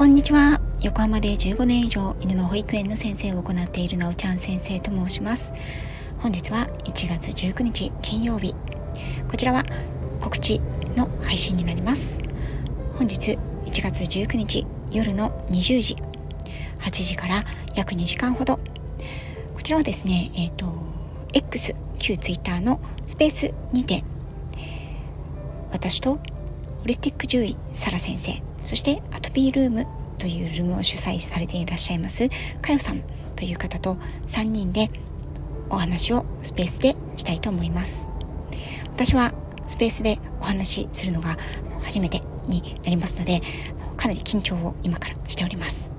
こんにちは。横浜で15年以上犬の保育園の先生を行っているなおちゃん先生と申します。本日は1月19日金曜日。こちらは告知の配信になります。本日1月19日夜の20時。8時から約2時間ほど。こちらはですねえっ、ー、と X 旧 Twitter のスペースにて私とホリスティック獣医サラ先生そしてアトピールームというルームを主催されていらっしゃいますかよさんという方と3人でお話をスペースでしたいと思います。私はスペースでお話しするのが初めてになりますのでかなり緊張を今からしております。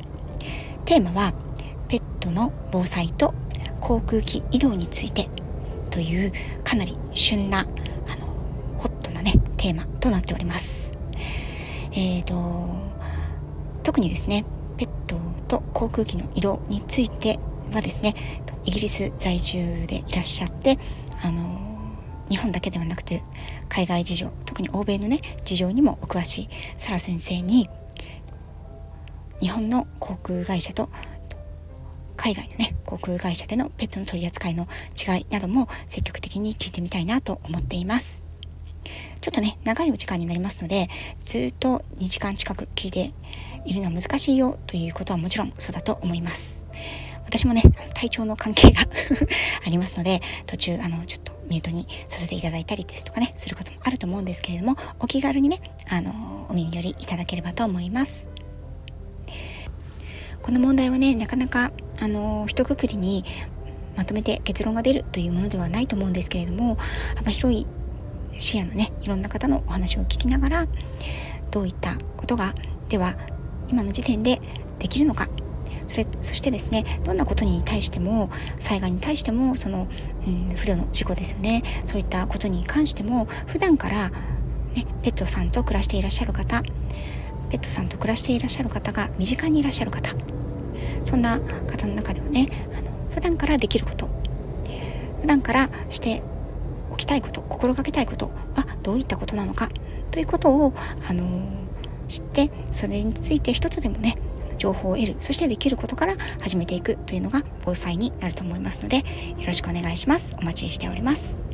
テーマはペットの防災と航空機移動についてというかなり旬なあのホットなねテーマとなっております。えーと特にですねペットと航空機の移動についてはですねイギリス在住でいらっしゃってあの日本だけではなくて海外事情特に欧米のね事情にもお詳しいサラ先生に日本の航空会社と海外のね航空会社でのペットの取り扱いの違いなども積極的に聞いてみたいなと思っています。ちょっとね長いお時間になりますのでずっと2時間近く聞いているのは難しいよということはもちろんそうだと思います。私もね体調の関係が ありますので途中あのちょっとミュートにさせていただいたりですとかねすることもあると思うんですけれどもお気軽にねあのお耳寄りいただければと思います。この問題はねなかなかあの一括りにまとめて結論が出るというものではないと思うんですけれども幅広い視野のねいろんな方のお話を聞きながらどういったことがでは今の時点でできるのか。それそしてですねどんなことに対しても災害に対してもその、うん、不慮の事故ですよね。そういったことに関しても普段から、ね、ペットさんと暮らしていらっしゃる方ペットさんと暮らしていらっしゃる方が身近にいらっしゃる方。そんな方の中ではねあの普段からできること。普段からしてきたいこと心がけたいことはどういったことなのかということを、あの、知ってそれについて一つでもね情報を得るそしてできることから始めていくというのが防災になると思いますのでよろしくお願いします。お待ちしております。